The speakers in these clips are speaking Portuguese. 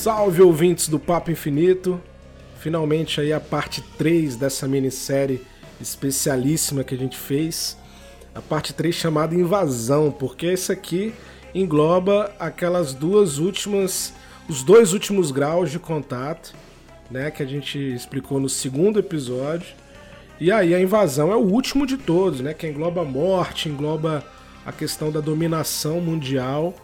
Salve ouvintes do Papo Infinito! Finalmente aí a parte 3 dessa minissérie especialíssima que a gente fez. A parte 3 chamada Invasão, porque esse aqui engloba aquelas duas últimas, os dois últimos graus de contato, né, que a gente explicou no segundo episódio. E aí a invasão é o último de todos, né, que engloba a morte, engloba a questão da dominação mundial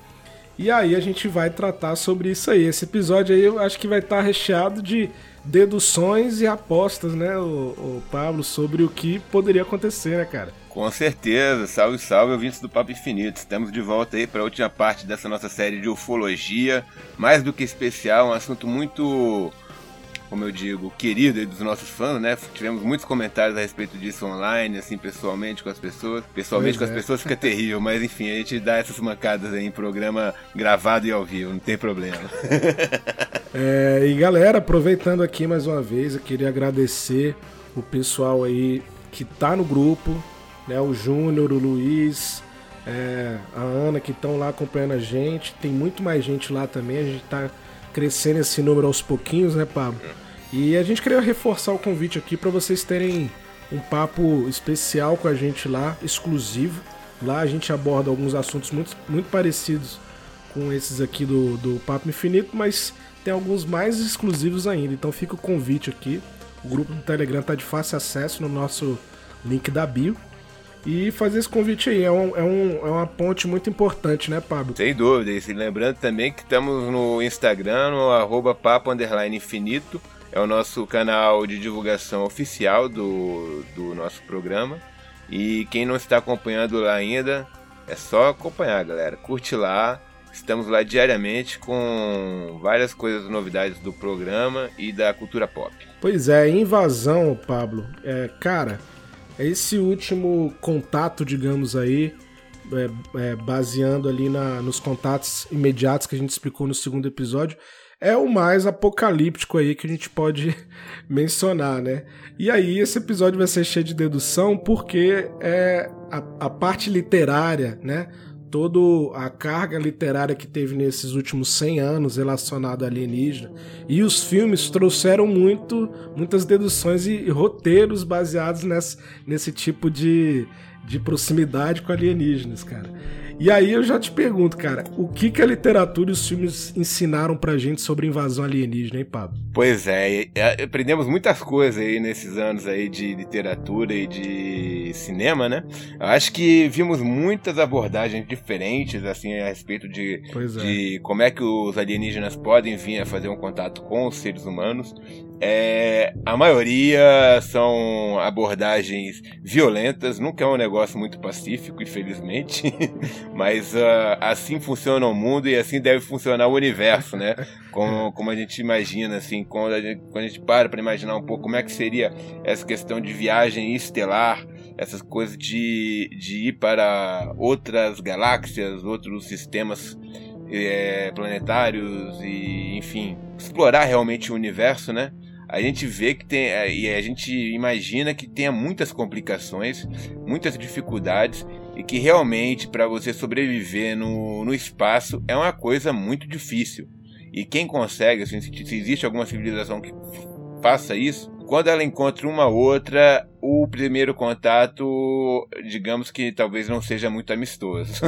e aí a gente vai tratar sobre isso aí. Esse episódio aí eu acho que vai estar recheado de deduções e apostas, né, o, o Pablo, sobre o que poderia acontecer, né, cara? Com certeza, salve, salve, ouvintes do Papo Infinito. Estamos de volta aí para a última parte dessa nossa série de ufologia. Mais do que especial, um assunto muito como eu digo, querido dos nossos fãs, né? Tivemos muitos comentários a respeito disso online, assim, pessoalmente com as pessoas. Pessoalmente pois com é. as pessoas fica terrível, mas enfim, a gente dá essas mancadas aí em programa gravado e ao vivo, não tem problema. é, e galera, aproveitando aqui mais uma vez, eu queria agradecer o pessoal aí que tá no grupo, né? O Júnior, o Luiz, é, a Ana que estão lá acompanhando a gente. Tem muito mais gente lá também, a gente tá crescendo esse número aos pouquinhos, né, Pablo? E a gente queria reforçar o convite aqui para vocês terem um papo especial com a gente lá, exclusivo. Lá a gente aborda alguns assuntos muito, muito parecidos com esses aqui do, do Papo Infinito, mas tem alguns mais exclusivos ainda. Então fica o convite aqui. O grupo do Telegram está de fácil acesso no nosso link da bio. E fazer esse convite aí é, um, é, um, é uma ponte muito importante, né, Pablo? Sem dúvida. E lembrando também que estamos no Instagram, no arroba papo infinito. É o nosso canal de divulgação oficial do, do nosso programa. E quem não está acompanhando lá ainda, é só acompanhar, galera. Curte lá. Estamos lá diariamente com várias coisas, novidades do programa e da cultura pop. Pois é, invasão, Pablo. É, cara, esse último contato, digamos aí, é, é, baseando ali na, nos contatos imediatos que a gente explicou no segundo episódio, é o mais apocalíptico aí que a gente pode mencionar, né? E aí esse episódio vai ser cheio de dedução porque é a, a parte literária, né? toda a carga literária que teve nesses últimos 100 anos relacionada a alienígena. E os filmes trouxeram muito, muitas deduções e, e roteiros baseados nesse, nesse tipo de, de proximidade com alienígenas, cara. E aí eu já te pergunto, cara, o que, que a literatura e os filmes ensinaram pra gente sobre invasão alienígena, hein, Pablo? Pois é, aprendemos muitas coisas aí nesses anos aí de literatura e de cinema, né? Eu acho que vimos muitas abordagens diferentes, assim, a respeito de, é. de como é que os alienígenas podem vir a fazer um contato com os seres humanos. É, a maioria são abordagens violentas, nunca é um negócio muito pacífico, infelizmente, mas uh, assim funciona o mundo e assim deve funcionar o universo, né? Como, como a gente imagina, assim, quando a gente, quando a gente para para imaginar um pouco como é que seria essa questão de viagem estelar, essas coisas de, de ir para outras galáxias, outros sistemas é, planetários e, enfim, explorar realmente o universo, né? A gente vê que tem é, e a gente imagina que tenha muitas complicações, muitas dificuldades e que realmente para você sobreviver no, no espaço é uma coisa muito difícil. E quem consegue, assim, se, se existe alguma civilização que faça isso, quando ela encontra uma outra, o primeiro contato, digamos que talvez não seja muito amistoso.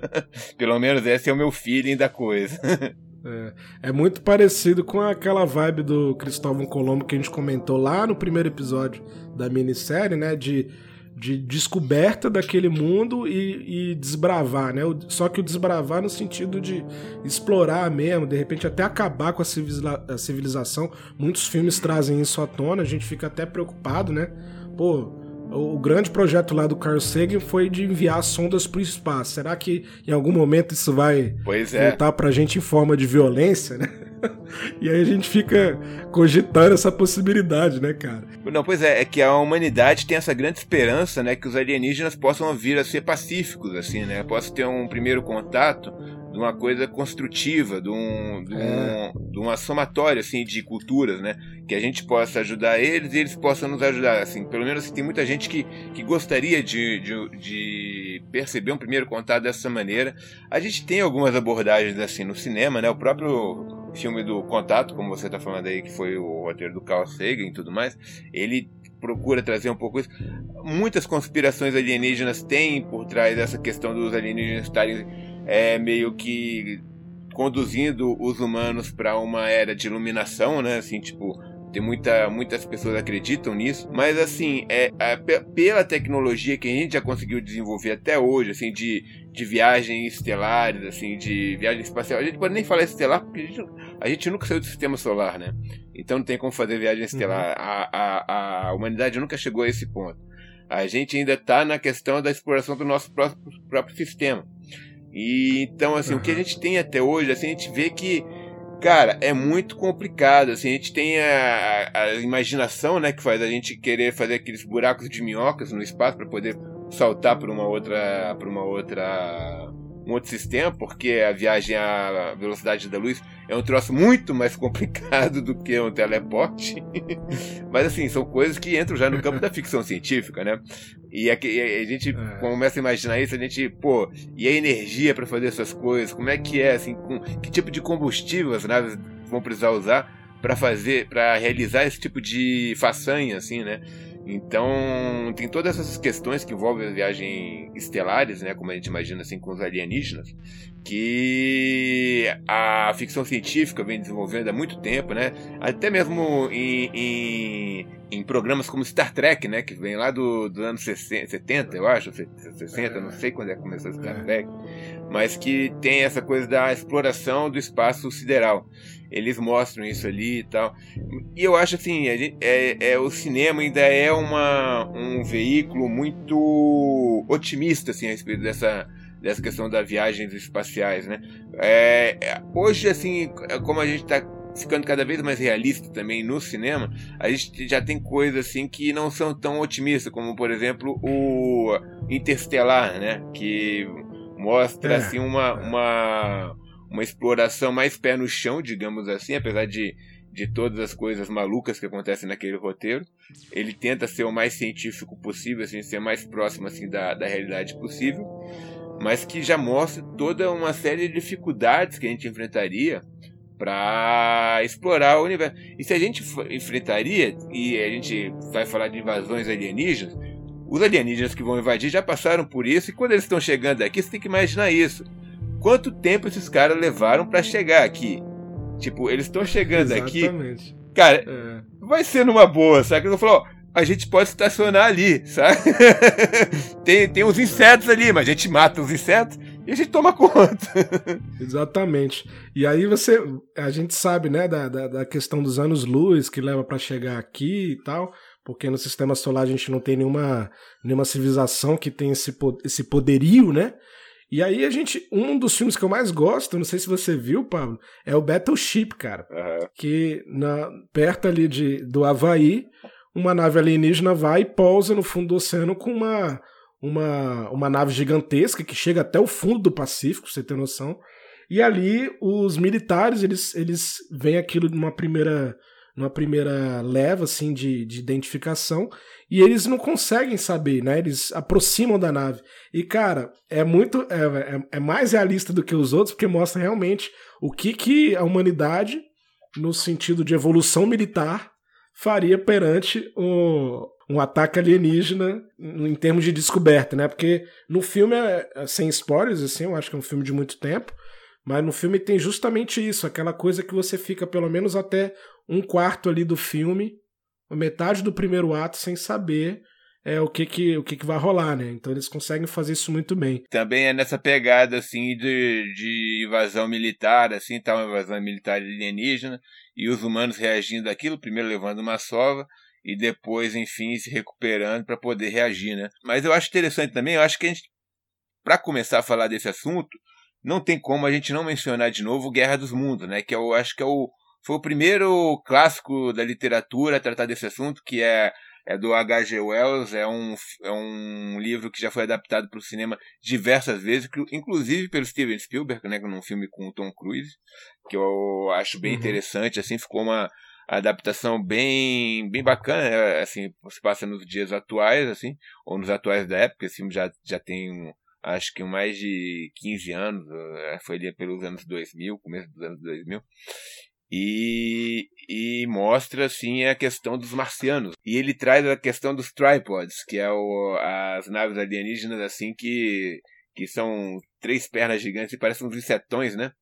Pelo menos esse é o meu feeling da coisa. É, é, muito parecido com aquela vibe do Cristóvão Colombo que a gente comentou lá no primeiro episódio da minissérie, né? De, de descoberta daquele mundo e, e desbravar, né? Só que o desbravar no sentido de explorar mesmo, de repente até acabar com a, civiliza a civilização. Muitos filmes trazem isso à tona, a gente fica até preocupado, né? Pô, o grande projeto lá do Carl Sagan foi de enviar sondas para o espaço. Será que em algum momento isso vai pois é. voltar para a gente em forma de violência, né? e aí a gente fica cogitando essa possibilidade, né, cara? Não, pois é, é que a humanidade tem essa grande esperança, né, que os alienígenas possam vir a ser pacíficos, assim, né? Possa ter um primeiro contato de uma coisa construtiva, de, um, de, é. um, de uma somatória assim, de culturas, né? Que a gente possa ajudar eles e eles possam nos ajudar. Assim, pelo menos assim, tem muita gente que, que gostaria de, de, de, perceber um primeiro contato dessa maneira. A gente tem algumas abordagens assim no cinema, né? O próprio filme do Contato, como você está falando aí, que foi o roteiro do Carl Sagan e tudo mais, ele procura trazer um pouco isso. Muitas conspirações alienígenas têm por trás essa questão dos alienígenas estarem é, meio que conduzindo os humanos para uma era de iluminação, né? Assim, tipo, tem muita, muitas pessoas acreditam nisso, mas assim, é, é, pela tecnologia que a gente já conseguiu desenvolver até hoje, assim, de, de viagens estelares, assim, de viagem espacial, a gente pode nem falar estelar porque a gente, a gente nunca saiu do sistema solar, né? Então não tem como fazer viagem estelar. Uhum. A, a, a humanidade nunca chegou a esse ponto. A gente ainda está na questão da exploração do nosso próprio, próprio sistema. E então, assim, uhum. o que a gente tem até hoje, assim, a gente vê que Cara, é muito complicado, assim, a gente tem a, a, imaginação, né, que faz a gente querer fazer aqueles buracos de minhocas no espaço para poder saltar para uma outra, para uma outra um outro sistema, porque a viagem à velocidade da luz é um troço muito mais complicado do que um teleporte. Mas assim, são coisas que entram já no campo da ficção científica, né? E a, a gente é. começa a imaginar isso, a gente, pô, e a energia para fazer essas coisas? Como é que é, assim, com, que tipo de combustível as naves vão precisar usar para fazer, para realizar esse tipo de façanha, assim, né? Então, tem todas essas questões que envolvem as viagens estelares, né, como a gente imagina assim com os alienígenas, que a ficção científica vem desenvolvendo há muito tempo, né? Até mesmo em, em, em programas como Star Trek, né, que vem lá do, do ano 60, 70, eu acho, 60, não sei quando é que começou Star é. Trek, mas que tem essa coisa da exploração do espaço sideral eles mostram isso ali e tal. E eu acho assim, é, é, o cinema ainda é uma, um veículo muito otimista assim, a respeito dessa, dessa questão das viagens espaciais, né? É, é hoje, assim, como a gente está ficando cada vez mais realista também no cinema, a gente já tem coisas assim que não são tão otimistas, como por exemplo o Interstellar, né? Que mostra é. assim uma, uma uma exploração mais pé no chão, digamos assim, apesar de, de todas as coisas malucas que acontecem naquele roteiro. Ele tenta ser o mais científico possível, assim, ser mais próximo assim da, da realidade possível, mas que já mostra toda uma série de dificuldades que a gente enfrentaria para explorar o universo. E se a gente enfrentaria, e a gente vai falar de invasões alienígenas, os alienígenas que vão invadir já passaram por isso, e quando eles estão chegando aqui, você tem que imaginar isso quanto tempo esses caras levaram para chegar aqui. Tipo, eles estão chegando Exatamente. aqui. Cara, é. vai ser numa boa, sabe? Ele falou, a gente pode estacionar ali, sabe? tem, tem uns insetos ali, mas a gente mata os insetos e a gente toma conta. Exatamente. E aí você. A gente sabe, né, da, da, da questão dos anos luz que leva para chegar aqui e tal. Porque no sistema solar a gente não tem nenhuma, nenhuma civilização que tem esse, esse poderio, né? E aí a gente. Um dos filmes que eu mais gosto, não sei se você viu, Pablo, é o Battleship, cara. Uhum. Que na, perto ali de, do Havaí, uma nave alienígena vai e pousa no fundo do oceano com uma, uma, uma nave gigantesca que chega até o fundo do Pacífico, você ter noção. E ali os militares, eles, eles veem aquilo numa primeira numa primeira leva assim de, de identificação e eles não conseguem saber, né? Eles aproximam da nave. E cara, é muito é, é, é mais realista do que os outros porque mostra realmente o que que a humanidade no sentido de evolução militar faria perante um ataque alienígena em termos de descoberta, né? Porque no filme, é, é, sem spoilers, assim, eu acho que é um filme de muito tempo, mas no filme tem justamente isso, aquela coisa que você fica pelo menos até um quarto ali do filme, metade do primeiro ato, sem saber é o que que, o que que vai rolar, né? Então eles conseguem fazer isso muito bem. Também é nessa pegada, assim, de, de invasão militar, assim, tal, uma invasão militar alienígena, e os humanos reagindo àquilo, primeiro levando uma sova, e depois, enfim, se recuperando para poder reagir, né? Mas eu acho interessante também, eu acho que a gente, para começar a falar desse assunto, não tem como a gente não mencionar de novo Guerra dos Mundos, né? Que eu acho que é o, foi o primeiro clássico da literatura a tratar desse assunto, que é é do H.G. Wells, é um, é um livro que já foi adaptado para o cinema diversas vezes, inclusive pelo Steven Spielberg, né, num filme com o Tom Cruise, que eu acho bem uhum. interessante, assim, ficou uma adaptação bem bem bacana, né, assim, se passa nos dias atuais, assim, ou nos atuais da época, esse filme já, já tem um, acho que mais de 15 anos, eh, foi ali pelos anos 2000, começo dos anos 2000, e, e mostra assim a questão dos marcianos. E ele traz a questão dos tripods, que é o, as naves alienígenas assim que que são três pernas gigantes e parecem uns insetões, né?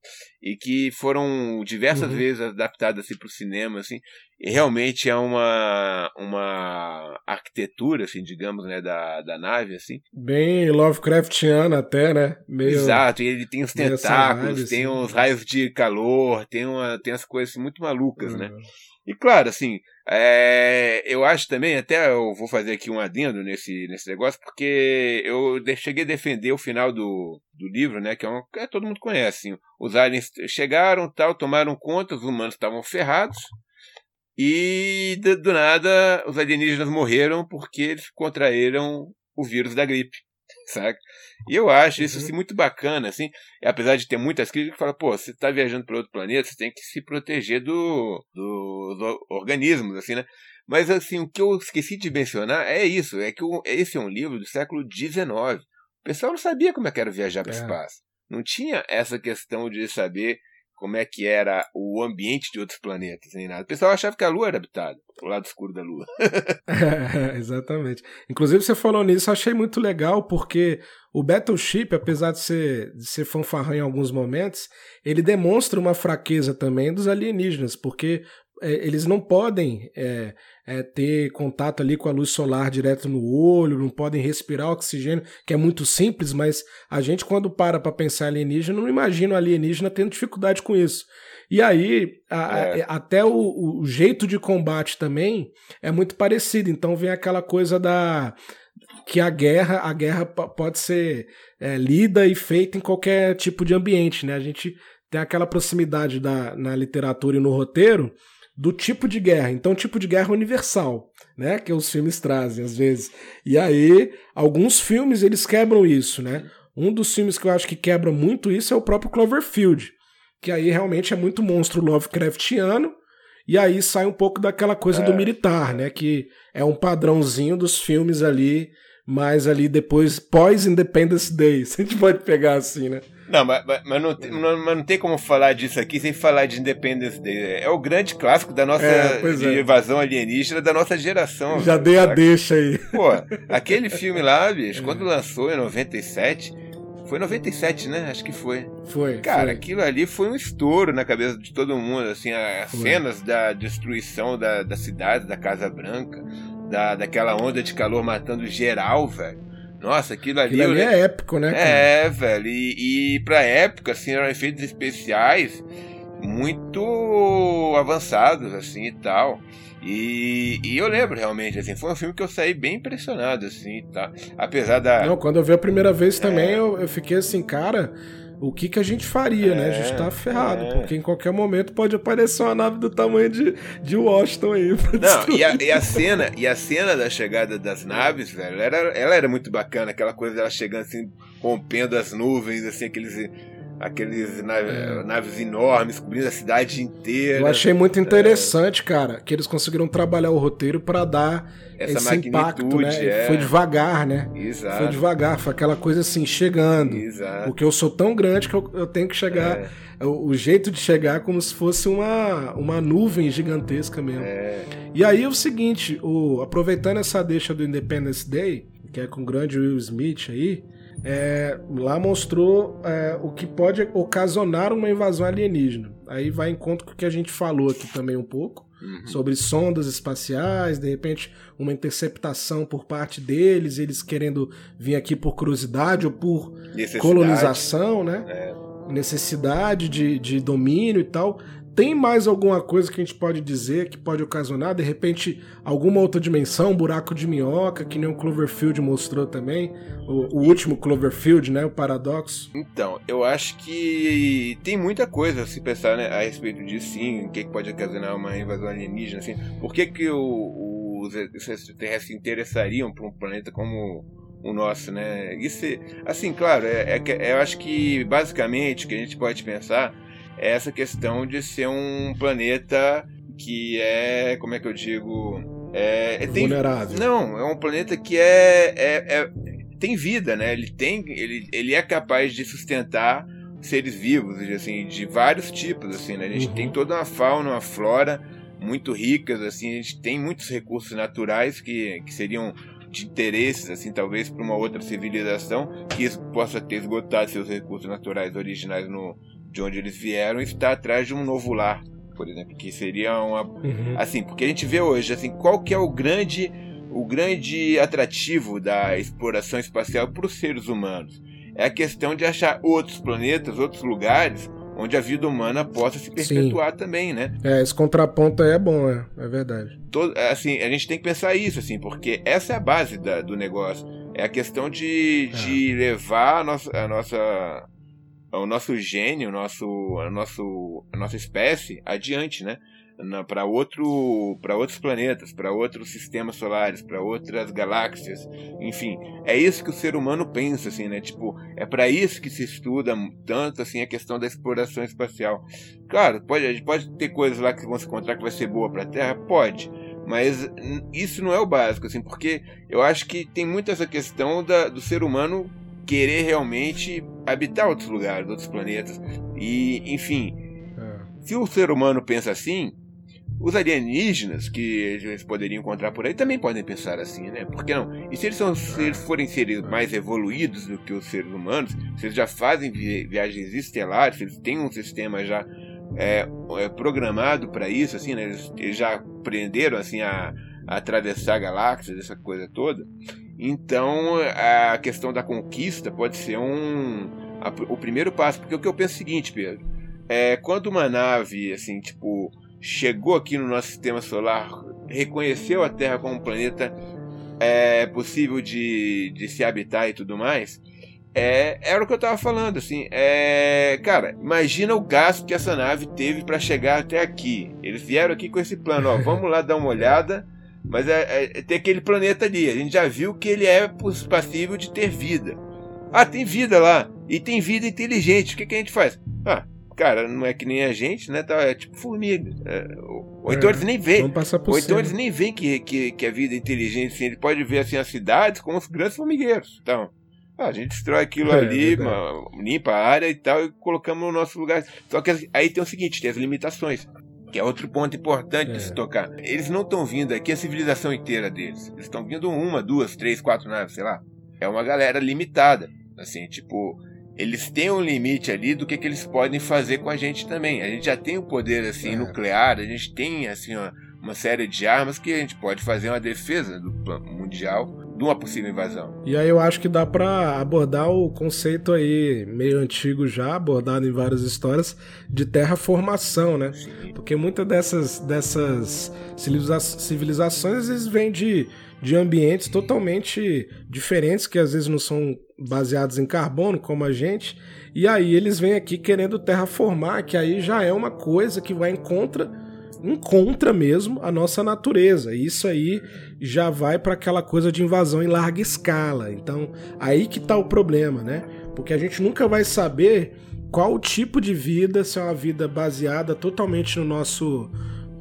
E que foram diversas uhum. vezes adaptadas assim, para o cinema, assim. E realmente é uma, uma arquitetura, assim, digamos, né, da, da nave, assim. Bem Lovecraftiana até, né? Meio... Exato, e ele tem os tentáculos, tem assim. os raios de calor, tem, uma, tem as coisas assim, muito malucas, né? uhum. né? E claro, assim, é, eu acho também, até eu vou fazer aqui um adendo nesse, nesse negócio, porque eu cheguei a defender o final do, do livro, né, que é um que todo mundo conhece. Assim, os aliens chegaram, tal, tomaram conta, os humanos estavam ferrados, e do, do nada os alienígenas morreram porque eles contraíram o vírus da gripe saca? E eu acho isso uhum. assim, muito bacana, assim, apesar de ter muitas críticas que falam, pô, você está viajando para outro planeta, você tem que se proteger do, do, dos organismos, assim, né? Mas assim, o que eu esqueci de mencionar é isso, é que o, esse é um livro do século XIX. O pessoal não sabia como é que era viajar para o é. espaço. Não tinha essa questão de saber como é que era o ambiente de outros planetas, nem nada. O pessoal achava que a Lua era habitada, o lado escuro da Lua. é, exatamente. Inclusive, você falou nisso, achei muito legal, porque o Battleship, apesar de ser, de ser fanfarrão em alguns momentos, ele demonstra uma fraqueza também dos alienígenas, porque eles não podem é, é, ter contato ali com a luz solar direto no olho, não podem respirar oxigênio, que é muito simples, mas a gente, quando para para pensar alienígena, não imagina o alienígena tendo dificuldade com isso. E aí, a, é. a, até o, o, jeito de combate também é muito parecido. Então vem aquela coisa da que a guerra, a guerra pode ser é, lida e feita em qualquer tipo de ambiente, né? A gente tem aquela proximidade da, na literatura e no roteiro do tipo de guerra. Então, tipo de guerra universal, né? Que os filmes trazem às vezes. E aí, alguns filmes eles quebram isso, né? Um dos filmes que eu acho que quebra muito isso é o próprio Cloverfield, que aí realmente é muito monstro Lovecraftiano. E aí sai um pouco daquela coisa é. do militar, né? Que é um padrãozinho dos filmes ali, mais ali depois, pós-Independence Day. Se a gente pode pegar assim, né? Não, mas, mas, não, não, mas não tem como falar disso aqui sem falar de Independence Day. É o grande clássico da nossa é, é. invasão alienígena da nossa geração. Já dei a deixa aí. Pô, aquele filme lá, bicho, quando lançou em 97. Foi 97, né? Acho que foi. Foi. Cara, foi. aquilo ali foi um estouro na cabeça de todo mundo. Assim, as foi. cenas da destruição da, da cidade, da Casa Branca, da, daquela onda de calor matando geral, velho. Nossa, aquilo ali. Aquilo ali é épico, né? Cara? É, velho. E, e pra época, assim, eram efeitos especiais muito avançados, assim e tal. E, e eu lembro realmente, assim, foi um filme que eu saí bem impressionado, assim, tá? Apesar da. Não, quando eu vi a primeira vez também, é... eu, eu fiquei assim, cara o que, que a gente faria, é, né? A gente tá é, ferrado, é. porque em qualquer momento pode aparecer uma nave do tamanho de, de Washington aí. Não, e a, e a, cena, e a cena da chegada das naves, velho, era, ela era muito bacana, aquela coisa dela chegando assim, rompendo as nuvens, assim, aqueles aqueles naves, é. naves enormes cobrindo a cidade inteira. Eu achei muito interessante, é. cara, que eles conseguiram trabalhar o roteiro para dar Essa esse impacto, né? É. Foi devagar, né? Exato. Foi devagar, foi aquela coisa assim, chegando. Exato. Porque eu sou tão grande que eu, eu tenho que chegar. É. O, o, jeito de chegar é como se fosse uma, uma nuvem gigantesca mesmo. É. E aí é o seguinte, o, aproveitando essa deixa do Independence Day, que é com o grande Will Smith aí, é, lá mostrou é, o que pode ocasionar uma invasão alienígena. Aí vai em conta com o que a gente falou aqui também um pouco, uhum. sobre sondas espaciais, de repente uma interceptação por parte deles, eles querendo vir aqui por curiosidade ou por colonização, né? É. Necessidade de, de domínio e tal. Tem mais alguma coisa que a gente pode dizer que pode ocasionar? De repente, alguma outra dimensão, um buraco de minhoca, que nem o Cloverfield mostrou também? O, o último Cloverfield, né? O paradoxo. Então, eu acho que tem muita coisa a se pensar né, a respeito disso, sim. O que, que pode ocasionar uma invasão alienígena, assim. Por que, que os extraterrestres se interessariam por um planeta como o nosso, né? Isso, assim, claro, é, é, eu acho que basicamente o que a gente pode pensar essa questão de ser um planeta que é, como é que eu digo, é, é tem, vulnerável. Não, é um planeta que é, é, é, tem vida, né? Ele tem, ele, ele é capaz de sustentar seres vivos, assim, de vários tipos, assim, né? A gente uhum. tem toda uma fauna, uma flora muito ricas, assim, a gente tem muitos recursos naturais que, que seriam de interesses, assim, talvez para uma outra civilização que possa ter esgotado seus recursos naturais originais no, de onde eles vieram e está atrás de um novo lar, por exemplo, que seria uma, uhum. assim, porque a gente vê hoje, assim, qual que é o grande, o grande atrativo da exploração espacial para os seres humanos? É a questão de achar outros planetas, outros lugares onde a vida humana possa se perpetuar Sim. também, né? É, esse contraponto aí é bom, é, é verdade. Todo, assim, a gente tem que pensar isso, assim, porque essa é a base da, do negócio. É a questão de, é. de levar a nossa, a nossa, o nosso gênio, o nosso, a, nosso, a nossa espécie adiante, né? para outro para outros planetas, para outros sistemas solares, para outras galáxias, enfim, é isso que o ser humano pensa assim, né? Tipo, é para isso que se estuda tanto assim a questão da exploração espacial. Claro, pode pode ter coisas lá que vão se encontrar que vai ser boa para a Terra, pode. Mas isso não é o básico, assim, porque eu acho que tem muito essa questão da, do ser humano querer realmente habitar outros lugares, outros planetas. E, enfim, é. se o ser humano pensa assim, os alienígenas que eles poderiam encontrar por aí também podem pensar assim, né? Por que não? E se eles, são, se eles forem seres mais evoluídos do que os seres humanos, se eles já fazem viagens estelares, se eles têm um sistema já é, é programado para isso, assim, né? Eles, eles, já aprenderam assim a, a atravessar galáxias, essa coisa toda. Então a questão da conquista pode ser um a, o primeiro passo, porque o que eu penso é o seguinte, Pedro, é quando uma nave assim tipo chegou aqui no nosso sistema solar, reconheceu a Terra como um planeta é, possível de, de se habitar e tudo mais, é, era o que eu tava falando, assim. É, cara, imagina o gasto que essa nave teve para chegar até aqui. Eles vieram aqui com esse plano, ó, vamos lá dar uma olhada, mas é, é, é, tem aquele planeta ali. A gente já viu que ele é passível de ter vida. Ah, tem vida lá. E tem vida inteligente. O que, que a gente faz? Ah, cara, não é que nem a gente, né? Tá, é tipo formiga. É, ou então é, eles nem veem. Ou então eles nem veem que, que, que a vida é inteligente, assim. Ele pode ver assim, as cidades como os grandes formigueiros. Então, ah, a gente destrói aquilo é, ali, uma, limpa a área e tal, e colocamos no nosso lugar. Só que aí tem o seguinte, tem as limitações. Que é outro ponto importante de se é. tocar. Eles não estão vindo aqui a civilização inteira deles. Eles estão vindo uma, duas, três, quatro naves, sei lá. É uma galera limitada. Assim, tipo, eles têm um limite ali do que, que eles podem fazer com a gente também. A gente já tem o um poder assim é. nuclear, a gente tem assim uma, uma, série de armas que a gente pode fazer uma defesa do mundial de uma possível invasão. E aí eu acho que dá para abordar o conceito aí meio antigo já, abordado em várias histórias de terraformação, né? Sim. Porque muitas dessas dessas civilizações eles vêm de de ambientes totalmente diferentes, que às vezes não são baseados em carbono, como a gente, e aí eles vêm aqui querendo terraformar, que aí já é uma coisa que vai em contra, em contra mesmo a nossa natureza. E isso aí já vai para aquela coisa de invasão em larga escala. Então, aí que tá o problema, né? Porque a gente nunca vai saber qual tipo de vida, se é uma vida baseada totalmente no nosso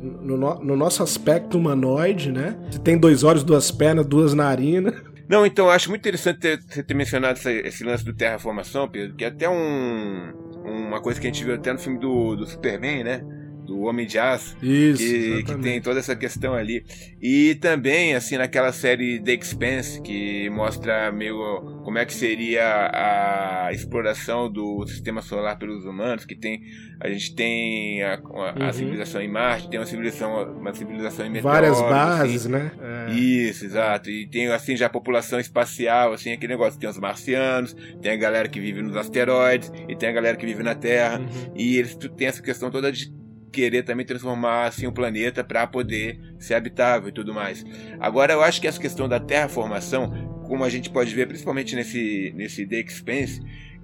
no, no, nosso aspecto humanoide, né? Você tem dois olhos, duas pernas, duas narinas. Não, então eu acho muito interessante ter, você ter mencionado esse, esse, lance do terraformação, Pedro, que é até um, uma coisa que a gente viu até no filme do, do Superman, né? Do Homem de Aço, Isso, que, que, tem toda essa questão ali. E também, assim, naquela série The Expanse, que mostra meio como é que seria a exploração do sistema solar pelos humanos, que tem a gente tem a, a, uhum. a civilização em Marte, tem uma civilização, uma civilização em Várias assim. bases, assim. né? É. Isso, exato. E tem assim já a população espacial, assim, aquele negócio, tem os marcianos, tem a galera que vive nos asteroides, e tem a galera que vive na Terra, uhum. e eles têm essa questão toda de querer também transformar assim o planeta para poder ser habitável e tudo mais. Agora eu acho que essa questão da terraformação, como a gente pode ver principalmente nesse nesse The Expanse,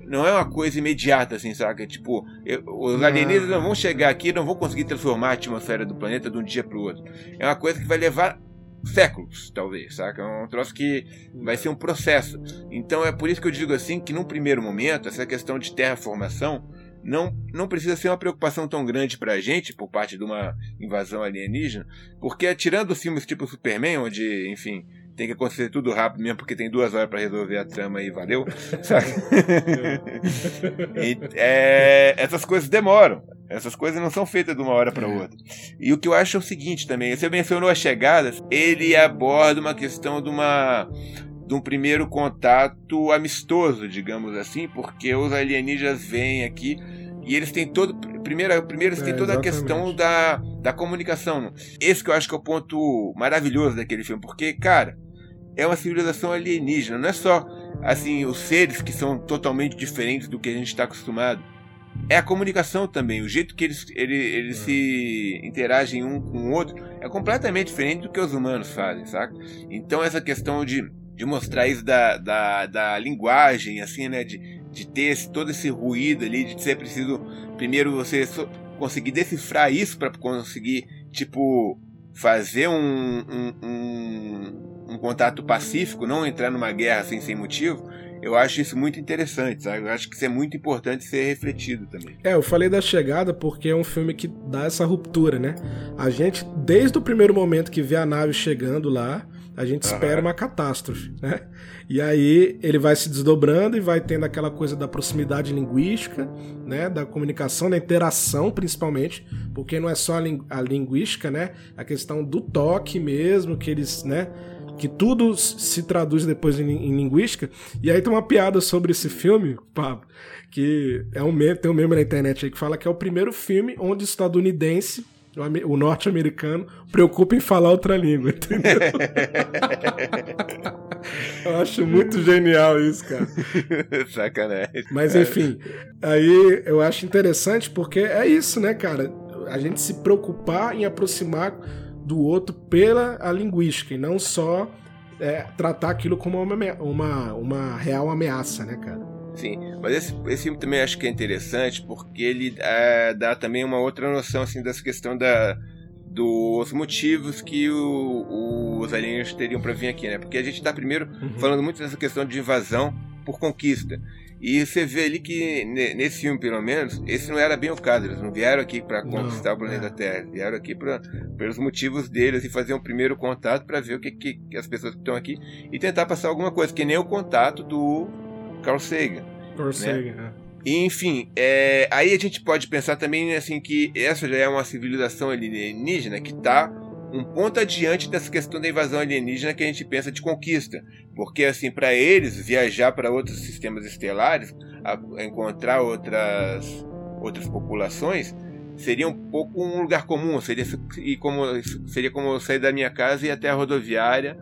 não é uma coisa imediata, assim, saca? Tipo, eu, os alienígenas não vão chegar aqui não vão conseguir transformar a atmosfera do planeta de um dia para o outro. É uma coisa que vai levar séculos, talvez, saca? É um troço que vai ser um processo. Então é por isso que eu digo assim que num primeiro momento, essa questão de terraformação não, não precisa ser uma preocupação tão grande pra gente, por parte de uma invasão alienígena, porque tirando filmes tipo Superman, onde, enfim, tem que acontecer tudo rápido mesmo, porque tem duas horas para resolver a trama e valeu. e, é, essas coisas demoram. Essas coisas não são feitas de uma hora para outra. E o que eu acho é o seguinte também: você mencionou as chegadas, ele aborda uma questão de uma de um primeiro contato amistoso, digamos assim, porque os alienígenas vêm aqui e eles têm todo. Primeiro, primeiro eles têm é, toda exatamente. a questão da, da comunicação. Esse que eu acho que é o ponto maravilhoso daquele filme, porque, cara, é uma civilização alienígena, não é só assim os seres que são totalmente diferentes do que a gente está acostumado. É a comunicação também, o jeito que eles, eles, eles é. se interagem um com o outro é completamente diferente do que os humanos fazem, saca? Então essa questão de, de mostrar isso da, da, da linguagem, assim, né? De, de ter esse, todo esse ruído ali, de ser preciso primeiro você conseguir decifrar isso para conseguir, tipo, fazer um, um, um um contato pacífico, não entrar numa guerra assim sem motivo, eu acho isso muito interessante, sabe? Eu acho que isso é muito importante ser refletido também. É, eu falei da chegada porque é um filme que dá essa ruptura, né? A gente, desde o primeiro momento que vê a nave chegando lá, a gente espera uma catástrofe, né? E aí ele vai se desdobrando e vai tendo aquela coisa da proximidade linguística, né? Da comunicação, da interação, principalmente, porque não é só a, a linguística, né? A questão do toque mesmo, que eles, né? que tudo se traduz depois em, em, linguística. E aí tem uma piada sobre esse filme, Pablo, que é um meme, tem um meme na internet aí que fala que é o primeiro filme onde o estadunidense, o, norte-americano, preocupa em falar outra língua, entendeu? eu acho muito genial isso, cara. Sacanagem. Mas enfim, aí eu acho interessante porque é isso, né, cara? A gente se preocupar em aproximar do outro pela a linguística e não só é, tratar aquilo como uma, uma, uma real ameaça, né, cara? Sim, mas esse, esse filme também acho que é interessante porque ele é, dá também uma outra noção assim dessa questão da, dos motivos que o, os alienígenas teriam para vir aqui, né? Porque a gente está primeiro uhum. falando muito dessa questão de invasão por conquista. E você vê ali que, nesse filme, pelo menos, esse não era bem o caso. Eles não vieram aqui para conquistar não, o planeta é. Terra. Vieram aqui pra, pelos motivos deles e fazer um primeiro contato para ver o que, que, que, as pessoas que estão aqui e tentar passar alguma coisa, que nem o contato do Carl Sagan. Carl né? Sagan, é. E, enfim, é, aí a gente pode pensar também assim que essa já é uma civilização alienígena que está um ponto adiante dessa questão da invasão alienígena que a gente pensa de conquista. Porque, assim, para eles, viajar para outros sistemas estelares, encontrar outras, outras populações, seria um pouco um lugar comum. Seria, e como, seria como sair da minha casa e ir até a rodoviária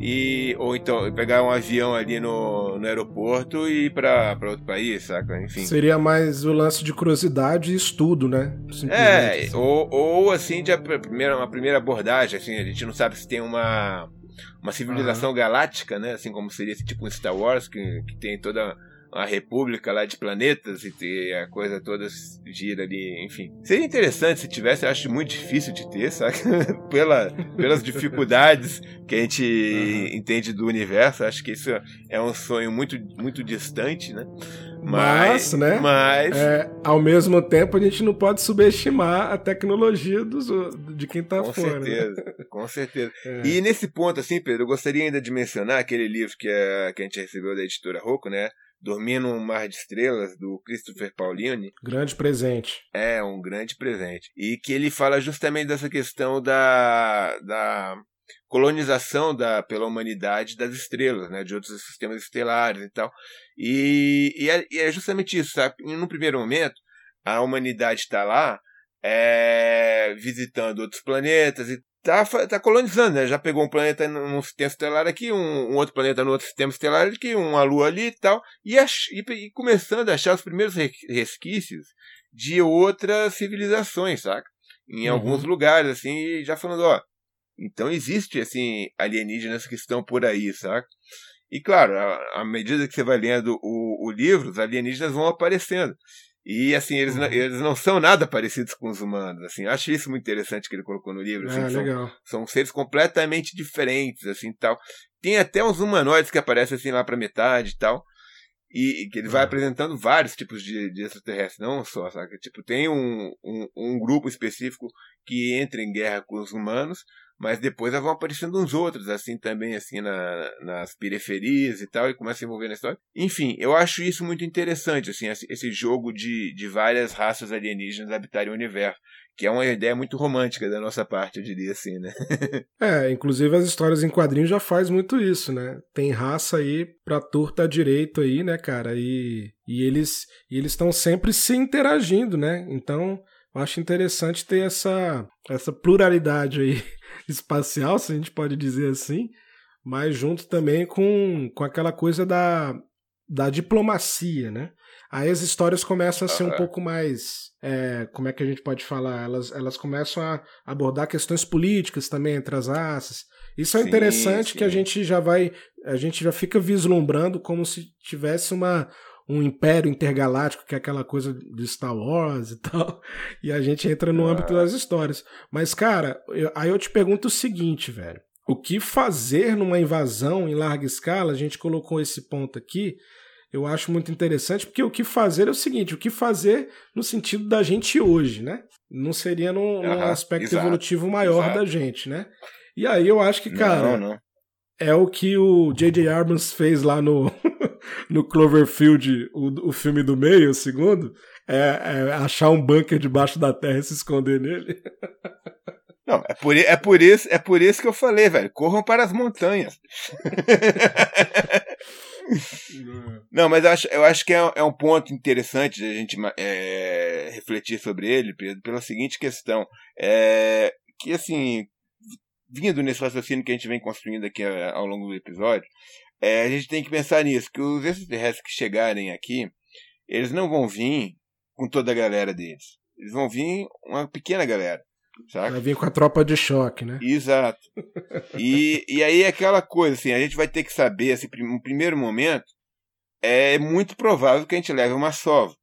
e ou então pegar um avião ali no, no aeroporto e ir para outro país, saca? Enfim. Seria mais o lance de curiosidade e estudo, né? É, assim. ou, ou assim, de a primeira, uma primeira abordagem, assim, a gente não sabe se tem uma uma civilização uhum. galáctica, né? Assim como seria esse tipo um Star Wars que, que tem toda uma república lá de planetas e a coisa toda gira ali, enfim. Seria interessante se tivesse, eu acho muito difícil de ter, sabe? Pela, pelas dificuldades que a gente uhum. entende do universo, acho que isso é um sonho muito, muito distante, né? Mas, mas né? Mas... É, ao mesmo tempo, a gente não pode subestimar a tecnologia dos, de quem tá com fora. Com né? certeza, né? com certeza. É. E nesse ponto, assim, Pedro, eu gostaria ainda de mencionar aquele livro que, é, que a gente recebeu da editora Rocco, né? Dormir num Mar de Estrelas, do Christopher Paulini. Grande presente. É, um grande presente. E que ele fala justamente dessa questão da, da colonização da, pela humanidade das estrelas, né, de outros sistemas estelares e tal. E, e, é, e é justamente isso, sabe? No primeiro momento, a humanidade está lá é, visitando outros planetas e tá, tá colonizando, né? Já pegou um planeta num sistema estelar aqui, um, um outro planeta no outro sistema estelar aqui, uma lua ali e tal, e, ach, e, e começando a achar os primeiros resquícios de outras civilizações, saca? Em uhum. alguns lugares, assim, já falando, ó, então existe, assim, alienígenas que estão por aí, saca? E claro, à medida que você vai lendo o, o livro, os alienígenas vão aparecendo. E assim, eles, uhum. não, eles não são nada parecidos com os humanos. Assim, eu acho isso muito interessante que ele colocou no livro. Assim, ah, são, são seres completamente diferentes, assim tal. Tem até uns humanoides que aparecem assim lá pra metade e tal. E, que ele vai uhum. apresentando vários tipos de, de extraterrestres, não só, sabe? Tipo, tem um, um, um grupo específico que entra em guerra com os humanos, mas depois vão aparecendo uns outros, assim, também, assim, na, nas periferias e tal, e começa a envolver na história. Enfim, eu acho isso muito interessante, assim, esse jogo de, de várias raças alienígenas habitarem o universo, que é uma ideia muito romântica da nossa parte, eu diria assim, né? é, inclusive as histórias em quadrinhos já faz muito isso, né? Tem raça aí pra turta direito aí, né, cara? E, e eles e eles estão sempre se interagindo, né? Então, eu acho interessante ter essa, essa pluralidade aí espacial, se a gente pode dizer assim, mas junto também com, com aquela coisa da, da diplomacia, né? Aí as histórias começam a ser um pouco mais. É, como é que a gente pode falar? Elas, elas começam a abordar questões políticas também entre as raças. Isso é sim, interessante sim. que a gente já vai. A gente já fica vislumbrando como se tivesse uma, um império intergaláctico, que é aquela coisa de Star Wars e tal, e a gente entra no âmbito das histórias. Mas, cara, eu, aí eu te pergunto o seguinte, velho. O que fazer numa invasão em larga escala? A gente colocou esse ponto aqui. Eu acho muito interessante, porque o que fazer é o seguinte: o que fazer no sentido da gente hoje, né? Não seria num, num aspecto exato, evolutivo maior exato. da gente, né? E aí eu acho que, cara, não, não. é o que o J.J. Abrams fez lá no, no Cloverfield, o, o filme do meio, o segundo, é, é achar um bunker debaixo da terra e se esconder nele. Não, é por, é, por isso, é por isso que eu falei, velho. Corram para as montanhas. Não, mas eu acho, eu acho que é, é um ponto interessante a gente é, refletir sobre ele, Pedro, pela seguinte questão. É, que, assim, vindo nesse raciocínio que a gente vem construindo aqui é, ao longo do episódio, é, a gente tem que pensar nisso, que os extraterrestres que chegarem aqui, eles não vão vir com toda a galera deles. Eles vão vir uma pequena galera. Saca? Vai vir com a tropa de choque, né? Exato. E, e aí é aquela coisa, assim, a gente vai ter que saber, assim, no primeiro momento, é muito provável que a gente leve uma sova.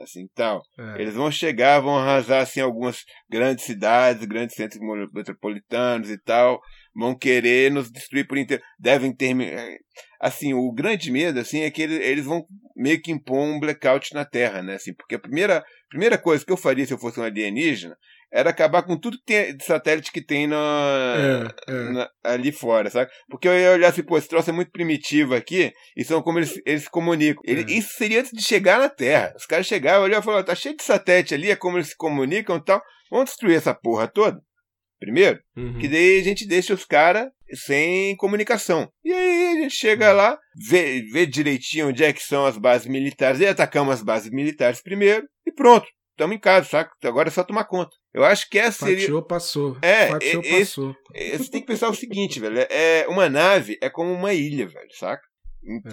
Assim, tal. É. Eles vão chegar, vão arrasar assim, algumas grandes cidades, grandes centros metropolitanos e tal vão querer nos destruir por inteiro. Devem terminar. Assim, o grande medo assim é que eles, eles vão meio que impor um blackout na Terra, né? Assim, porque a primeira, primeira coisa que eu faria se eu fosse um alienígena era acabar com tudo que tem, de satélite que tem na, é, é. na, ali fora, sabe? Porque eu ia olhar assim, pô, esse troço é muito primitivo aqui, e são como eles, eles se comunicam. Ele, é. Isso seria antes de chegar na Terra. Os caras chegaram, olharam e falaram, tá cheio de satélite ali, é como eles se comunicam e tal. Vamos destruir essa porra toda primeiro, uhum. que daí a gente deixa os caras sem comunicação. E aí a gente chega uhum. lá, vê, vê direitinho onde é que são as bases militares, e atacamos as bases militares primeiro, e pronto. Estamos em casa, saca? Agora é só tomar conta. Eu acho que essa seria. Fatiou, passou. É, Fatiou, esse, passou. Você tem que pensar o seguinte, velho. É, uma nave é como uma ilha, velho, saca?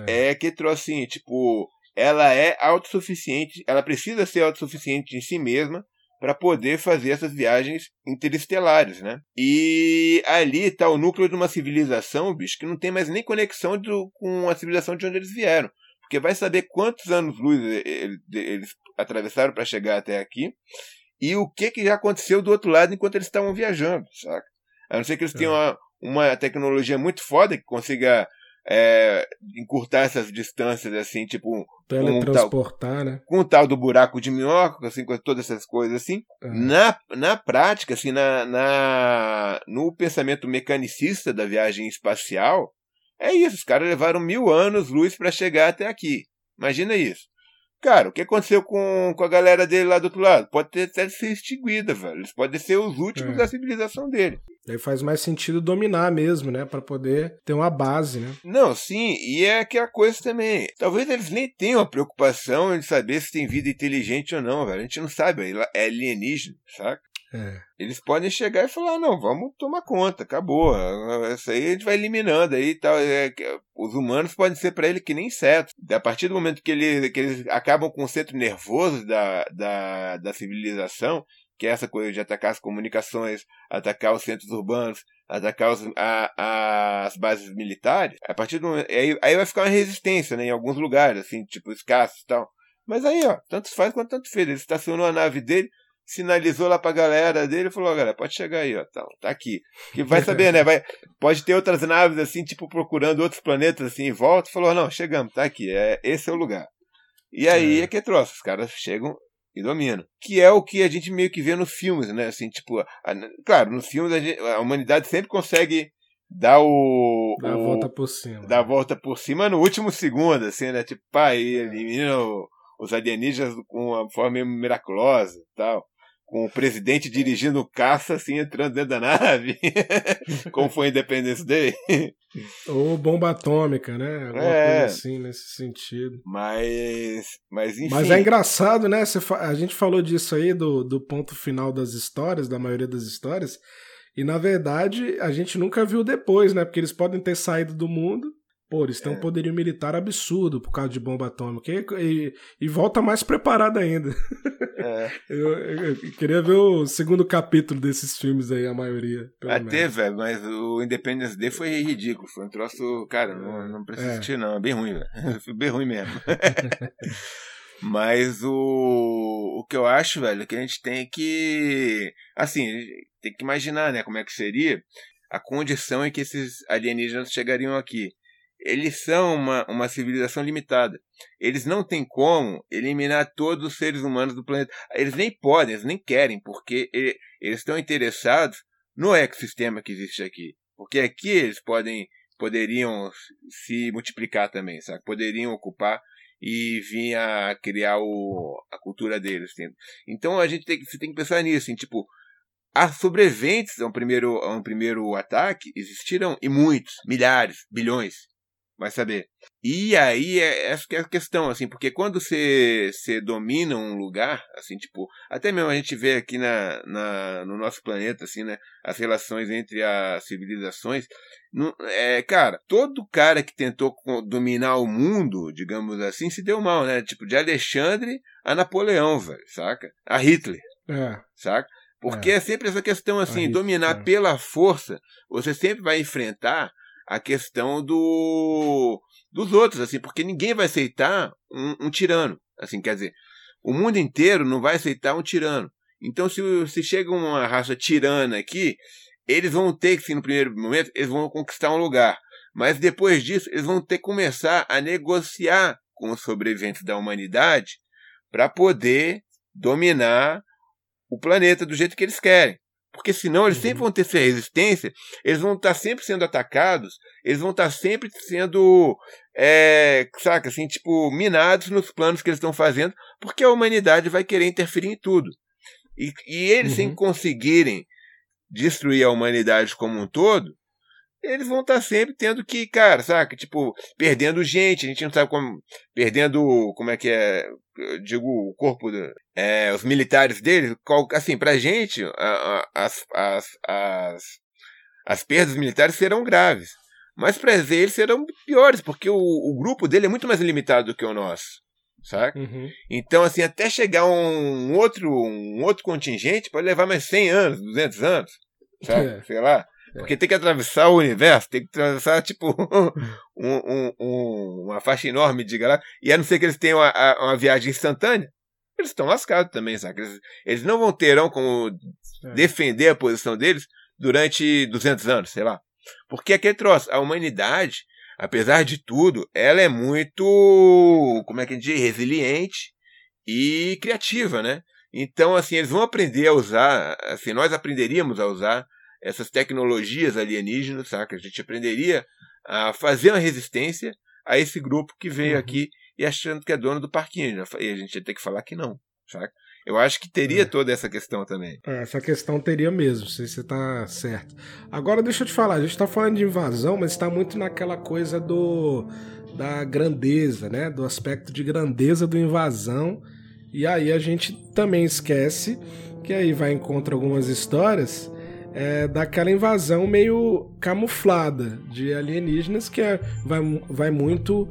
É, é que trouxe assim, tipo, ela é autossuficiente, ela precisa ser autossuficiente em si mesma para poder fazer essas viagens interestelares, né? E ali está o núcleo de uma civilização, bicho, que não tem mais nem conexão do, com a civilização de onde eles vieram. Porque vai saber quantos anos-luz eles, atravessaram para chegar até aqui e o que, que já aconteceu do outro lado enquanto eles estavam viajando, saca? A não ser que eles tenham é. uma, uma tecnologia muito foda que consiga é, encurtar essas distâncias, assim, tipo. Teletransportar, um tal, né? Com o tal do buraco de minhoca, assim, com todas essas coisas, assim. Na, na prática, assim, na, na, no pensamento mecanicista da viagem espacial, é isso. Os caras levaram mil anos luz para chegar até aqui. Imagina isso. Cara, o que aconteceu com, com a galera dele lá do outro lado? Pode ter até ser extinguida, velho. Eles podem ser os últimos é. da civilização dele. Daí faz mais sentido dominar mesmo, né? para poder ter uma base, né? Não, sim, e é aquela coisa também. Talvez eles nem tenham a preocupação de saber se tem vida inteligente ou não, velho. A gente não sabe, é alienígena, saca? É. Eles podem chegar e falar, não, vamos tomar conta, acabou. Isso aí a gente vai eliminando aí tal. É, os humanos podem ser para ele que nem insetos. A partir do momento que, ele, que eles acabam com o centro nervoso da, da, da civilização, que é essa coisa de atacar as comunicações, atacar os centros urbanos, atacar os, a, as bases militares, a partir do aí, aí vai ficar uma resistência, né, em alguns lugares, assim, tipo escassos e tal. Mas aí, ó, tanto faz quanto tanto fez. Ele estacionou a nave dele, sinalizou lá pra galera dele e falou, galera, pode chegar aí, ó, tá, tá aqui. Que vai saber, né? Vai, pode ter outras naves assim, tipo, procurando outros planetas assim em volta. Falou, não, chegamos, tá aqui, é, esse é o lugar. E aí é, é que é troço, os caras chegam e dominam. Que é o que a gente meio que vê nos filmes, né? Assim, tipo, a, claro, nos filmes a, gente, a, humanidade sempre consegue dar o. Dar a volta por cima. Dar a volta por cima no último segundo, assim, né? Tipo, pai, elimina os alienígenas com uma forma miraculosa e tal com o presidente dirigindo caça, assim, entrando dentro da nave. Como foi Independence Day. Ou bomba atômica, né? Alguma é. coisa assim, nesse sentido. Mas. Mas enfim. Mas é engraçado, né? A gente falou disso aí, do, do ponto final das histórias, da maioria das histórias. E na verdade, a gente nunca viu depois, né? Porque eles podem ter saído do mundo Pô, eles têm é. um poderio militar absurdo por causa de bomba atômica. E, e, e volta mais preparado ainda. É. eu, eu, eu, queria ver o segundo capítulo desses filmes aí, a maioria. Até, velho, mas o Independence Day foi ridículo. Foi um troço. Cara, não, não precisa é. assistir, não. É bem ruim, velho. Foi bem ruim mesmo. mas o, o que eu acho, velho, é que a gente tem que. Assim, tem que imaginar, né, como é que seria a condição em que esses alienígenas chegariam aqui eles são uma, uma civilização limitada. Eles não têm como eliminar todos os seres humanos do planeta. Eles nem podem, eles nem querem, porque eles estão interessados no ecossistema que existe aqui. Porque aqui eles podem poderiam se multiplicar também, sabe? Poderiam ocupar e vir a criar o, a cultura deles. Então a gente tem, você tem que pensar nisso, em, tipo, as sobreviventes a um primeiro, a um primeiro ataque existiram e muitos, milhares, bilhões vai saber. E aí é essa que é a questão, assim, porque quando você, você domina um lugar, assim, tipo, até mesmo a gente vê aqui na, na, no nosso planeta, assim, né, as relações entre as civilizações, não, é, cara, todo cara que tentou dominar o mundo, digamos assim, se deu mal, né, tipo, de Alexandre a Napoleão, velho, saca? A Hitler, é. saca? Porque é. é sempre essa questão, assim, dominar é. pela força, você sempre vai enfrentar a questão do dos outros, assim, porque ninguém vai aceitar um, um, tirano, assim, quer dizer, o mundo inteiro não vai aceitar um tirano. Então, se, se chega uma raça tirana aqui, eles vão ter que, no primeiro momento, eles vão conquistar um lugar. Mas depois disso, eles vão ter que começar a negociar com os sobreviventes da humanidade para poder dominar o planeta do jeito que eles querem. Porque senão eles sempre uhum. vão ter essa resistência, eles vão estar sempre sendo atacados, eles vão estar sempre sendo, é, saca, assim, tipo, minados nos planos que eles estão fazendo, porque a humanidade vai querer interferir em tudo. E, e eles, uhum. sem conseguirem destruir a humanidade como um todo, eles vão estar sempre tendo que, cara, saca? Tipo, perdendo gente, a gente não sabe como. Perdendo, como é que é? Eu digo, o corpo, do, é, os militares deles. Qual, assim, pra gente, a, a, as, as, as, as perdas militares serão graves. Mas para eles serão piores, porque o, o grupo dele é muito mais limitado do que o nosso. Saca? Uhum. Então, assim, até chegar um outro, um outro contingente pode levar mais 100 anos, 200 anos. Sabe? É. Sei lá. Porque tem que atravessar o universo, tem que atravessar, tipo, um, um, um, uma faixa enorme de galáxias. E a não ser que eles tenham uma, uma viagem instantânea, eles estão lascados também, sabe? Eles, eles não vão terão como é. defender a posição deles durante 200 anos, sei lá. Porque aquele troço, a humanidade, apesar de tudo, ela é muito, como é que a gente diz, resiliente e criativa, né? Então, assim, eles vão aprender a usar, assim, nós aprenderíamos a usar essas tecnologias alienígenas, saca? A gente aprenderia a fazer uma resistência a esse grupo que veio uhum. aqui e achando que é dono do parquinho. E a gente ia ter que falar que não, saca? Eu acho que teria é. toda essa questão também. É, essa questão teria mesmo, se você tá certo. Agora deixa eu te falar, a gente tá falando de invasão, mas está muito naquela coisa do da grandeza, né? Do aspecto de grandeza do invasão. E aí a gente também esquece que aí vai encontrar algumas histórias é, daquela invasão meio camuflada de alienígenas que é, vai, vai muito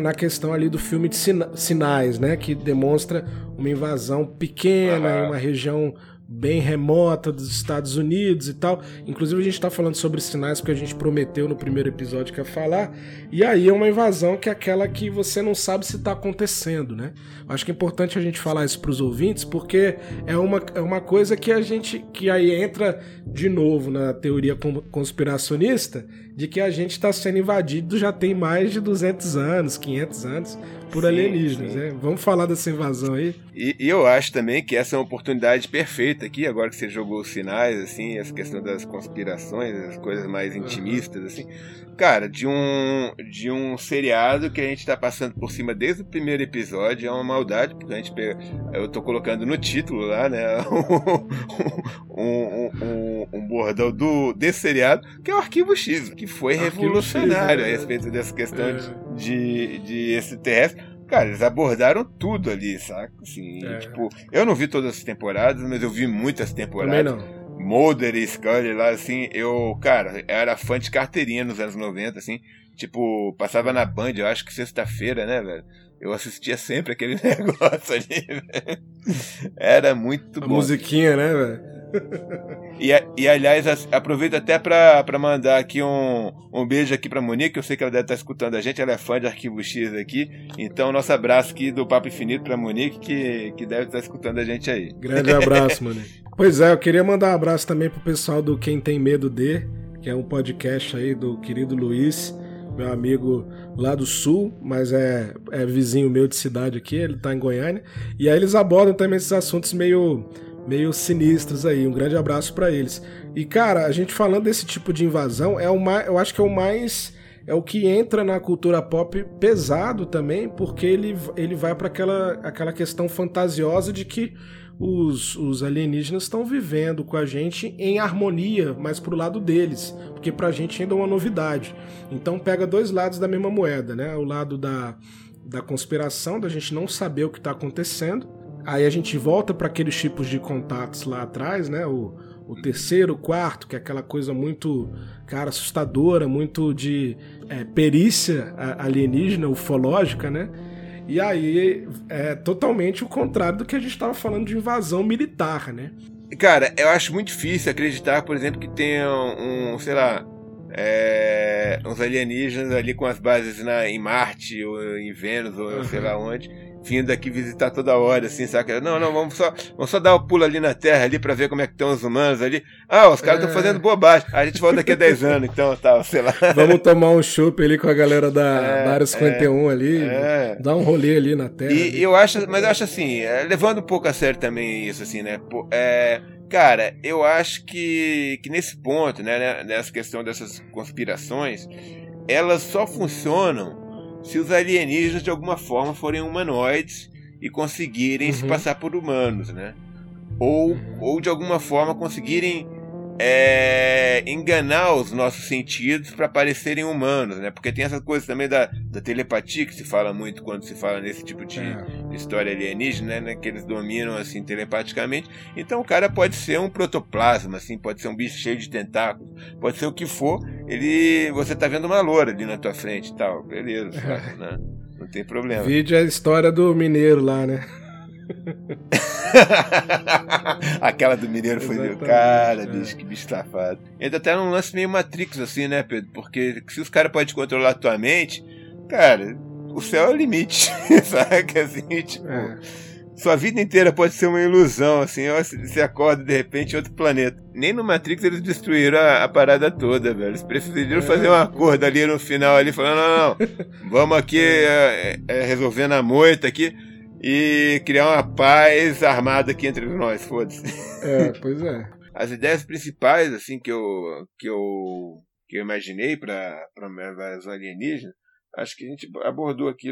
na questão ali do filme de sinais, né? Que demonstra uma invasão pequena uhum. em uma região bem remota dos Estados Unidos e tal. Inclusive a gente está falando sobre sinais porque a gente prometeu no primeiro episódio que ia falar. E aí é uma invasão que é aquela que você não sabe se está acontecendo, né? Acho que é importante a gente falar isso para os ouvintes porque é uma, é uma coisa que a gente que aí entra de novo na teoria conspiracionista de que a gente está sendo invadido já tem mais de 200 anos, 500 anos por sim, alienígenas. Sim. Né? Vamos falar dessa invasão aí. E, e, eu acho também que essa é uma oportunidade perfeita aqui, agora que você jogou os sinais, assim, essa questão das conspirações, as coisas mais intimistas, assim. Cara, de um, de um seriado que a gente tá passando por cima desde o primeiro episódio, é uma maldade, porque a gente. Eu tô colocando no título lá, né? um, um, um, um, bordão do, desse seriado, que é o Arquivo X, que foi Arquivo revolucionário X, é. a respeito dessa questão é. de, de extraterrestre. Cara, eles abordaram tudo ali, saca? Assim, é. tipo, eu não vi todas as temporadas, mas eu vi muitas temporadas. Também não. Mulder e Scully lá, assim, eu, cara, era fã de carteirinha nos anos 90, assim, tipo, passava na Band, eu acho que sexta-feira, né, velho? Eu assistia sempre aquele negócio ali, velho. Era muito a bom. musiquinha, né, velho? E, e aliás, aproveito até pra mandar aqui um, um beijo aqui pra Monique, eu sei que ela deve estar escutando a gente, ela é fã de Arquivo X aqui. Então, nosso abraço aqui do Papo Infinito pra Monique, que, que deve estar escutando a gente aí. Grande abraço, Monique. Pois é, eu queria mandar um abraço também pro pessoal do Quem Tem Medo De, que é um podcast aí do querido Luiz, meu amigo lá do sul, mas é, é vizinho meu de cidade aqui, ele tá em Goiânia. E aí eles abordam também esses assuntos meio meio sinistros aí. Um grande abraço para eles. E cara, a gente falando desse tipo de invasão é o mais, eu acho que é o mais é o que entra na cultura pop pesado também, porque ele, ele vai para aquela, aquela questão fantasiosa de que os, os alienígenas estão vivendo com a gente em harmonia, mas pro lado deles, porque pra gente ainda é uma novidade. Então pega dois lados da mesma moeda, né? O lado da, da conspiração, da gente não saber o que está acontecendo, Aí a gente volta para aqueles tipos de contatos lá atrás, né? O, o terceiro, o quarto, que é aquela coisa muito, cara, assustadora, muito de é, perícia alienígena, ufológica, né? E aí é totalmente o contrário do que a gente estava falando de invasão militar, né? Cara, eu acho muito difícil acreditar, por exemplo, que tenha um, sei lá, é, uns alienígenas ali com as bases na, em Marte ou em Vênus ou uhum. sei lá onde vindo aqui visitar toda hora, assim, saca? Não, não, vamos só, vamos só dar o um pulo ali na Terra ali pra ver como é que estão os humanos ali. Ah, os caras estão é. fazendo bobagem. A gente volta daqui a 10 anos, então, tal, sei lá. Vamos tomar um chopp ali com a galera da, é, da área 51 é, ali, é. dar um rolê ali na Terra. E, ali. eu acho, mas eu acho assim, é, levando um pouco a sério também isso, assim, né? É, cara, eu acho que, que nesse ponto, né, né, nessa questão dessas conspirações, elas só funcionam se os alienígenas de alguma forma forem humanoides e conseguirem uhum. se passar por humanos, né? Ou, uhum. ou de alguma forma conseguirem é, enganar os nossos sentidos para parecerem humanos, né? Porque tem essa coisa também da, da telepatia que se fala muito quando se fala nesse tipo de é. história alienígena, né? Que eles dominam assim telepaticamente. Então o cara pode ser um protoplasma, assim, pode ser um bicho cheio de tentáculos, pode ser o que for. Ele, você tá vendo uma loura ali na tua frente, e tal, beleza, é. né? Não tem problema. Vídeo é a história do mineiro lá, né? Aquela do Mineiro foi meu cara, é. bicho, que bicho safado. Ainda até num lance meio Matrix, assim, né, Pedro? Porque se os caras podem controlar a tua mente, cara, o céu é o limite, sabe? Assim, tipo. É. Sua vida inteira pode ser uma ilusão, assim, você acorda de repente em outro planeta. Nem no Matrix eles destruíram a, a parada toda, velho. Eles preferiram é. fazer um acordo ali no final, ali, falando, não, não, não, vamos aqui é, é, é resolvendo a moita aqui e criar uma paz armada aqui entre nós, foda-se. É, pois é. As ideias principais, assim, que eu, que eu, que eu imaginei para as alienígenas, acho que a gente abordou aqui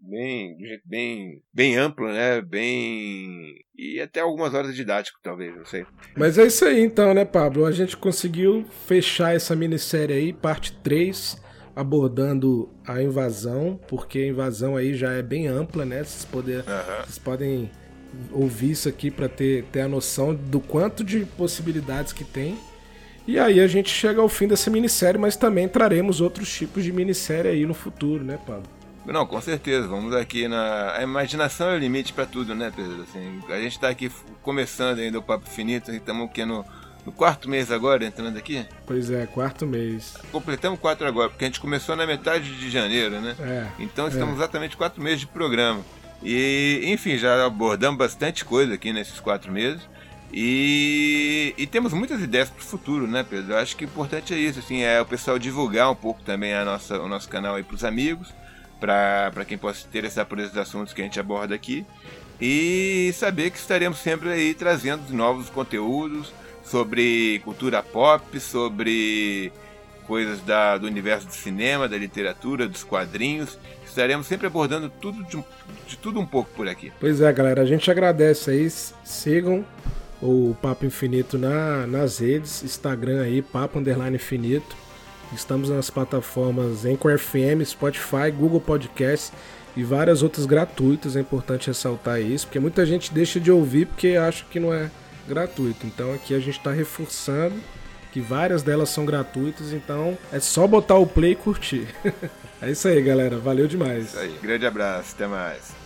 bem, de jeito bem, bem amplo, né? Bem. E até algumas horas didático, talvez, não sei. Mas é isso aí então, né, Pablo? A gente conseguiu fechar essa minissérie aí, parte 3 abordando a invasão, porque a invasão aí já é bem ampla, né? Vocês, poder, uhum. vocês podem ouvir isso aqui para ter, ter a noção do quanto de possibilidades que tem. E aí a gente chega ao fim dessa minissérie, mas também traremos outros tipos de minissérie aí no futuro, né, Pablo? Não, com certeza. Vamos aqui na. A imaginação é o limite para tudo, né, Pedro? Assim, a gente está aqui começando ainda o Papo Finito, estamos aqui no, no quarto mês agora, entrando aqui? Pois é, quarto mês. Completamos quatro agora, porque a gente começou na metade de janeiro, né? É. Então estamos é. exatamente quatro meses de programa. E, enfim, já abordamos bastante coisa aqui nesses quatro meses. E, e temos muitas ideias para o futuro, né, Pedro? Eu acho que o importante é isso, assim, é o pessoal divulgar um pouco também a nossa, o nosso canal aí para os amigos, para quem possa se interessar por esses assuntos que a gente aborda aqui. E saber que estaremos sempre aí trazendo novos conteúdos sobre cultura pop, sobre coisas da, do universo do cinema, da literatura, dos quadrinhos. Estaremos sempre abordando tudo de, de tudo um pouco por aqui. Pois é, galera, a gente agradece aí. Sigam o Papo Infinito na, nas redes, Instagram aí, Papo Underline Infinito. Estamos nas plataformas Anchor FM, Spotify, Google Podcast e várias outras gratuitas. É importante ressaltar isso, porque muita gente deixa de ouvir porque acha que não é gratuito. Então aqui a gente está reforçando que várias delas são gratuitas, então é só botar o play e curtir. é isso aí, galera. Valeu demais. Isso aí. Grande abraço. Até mais.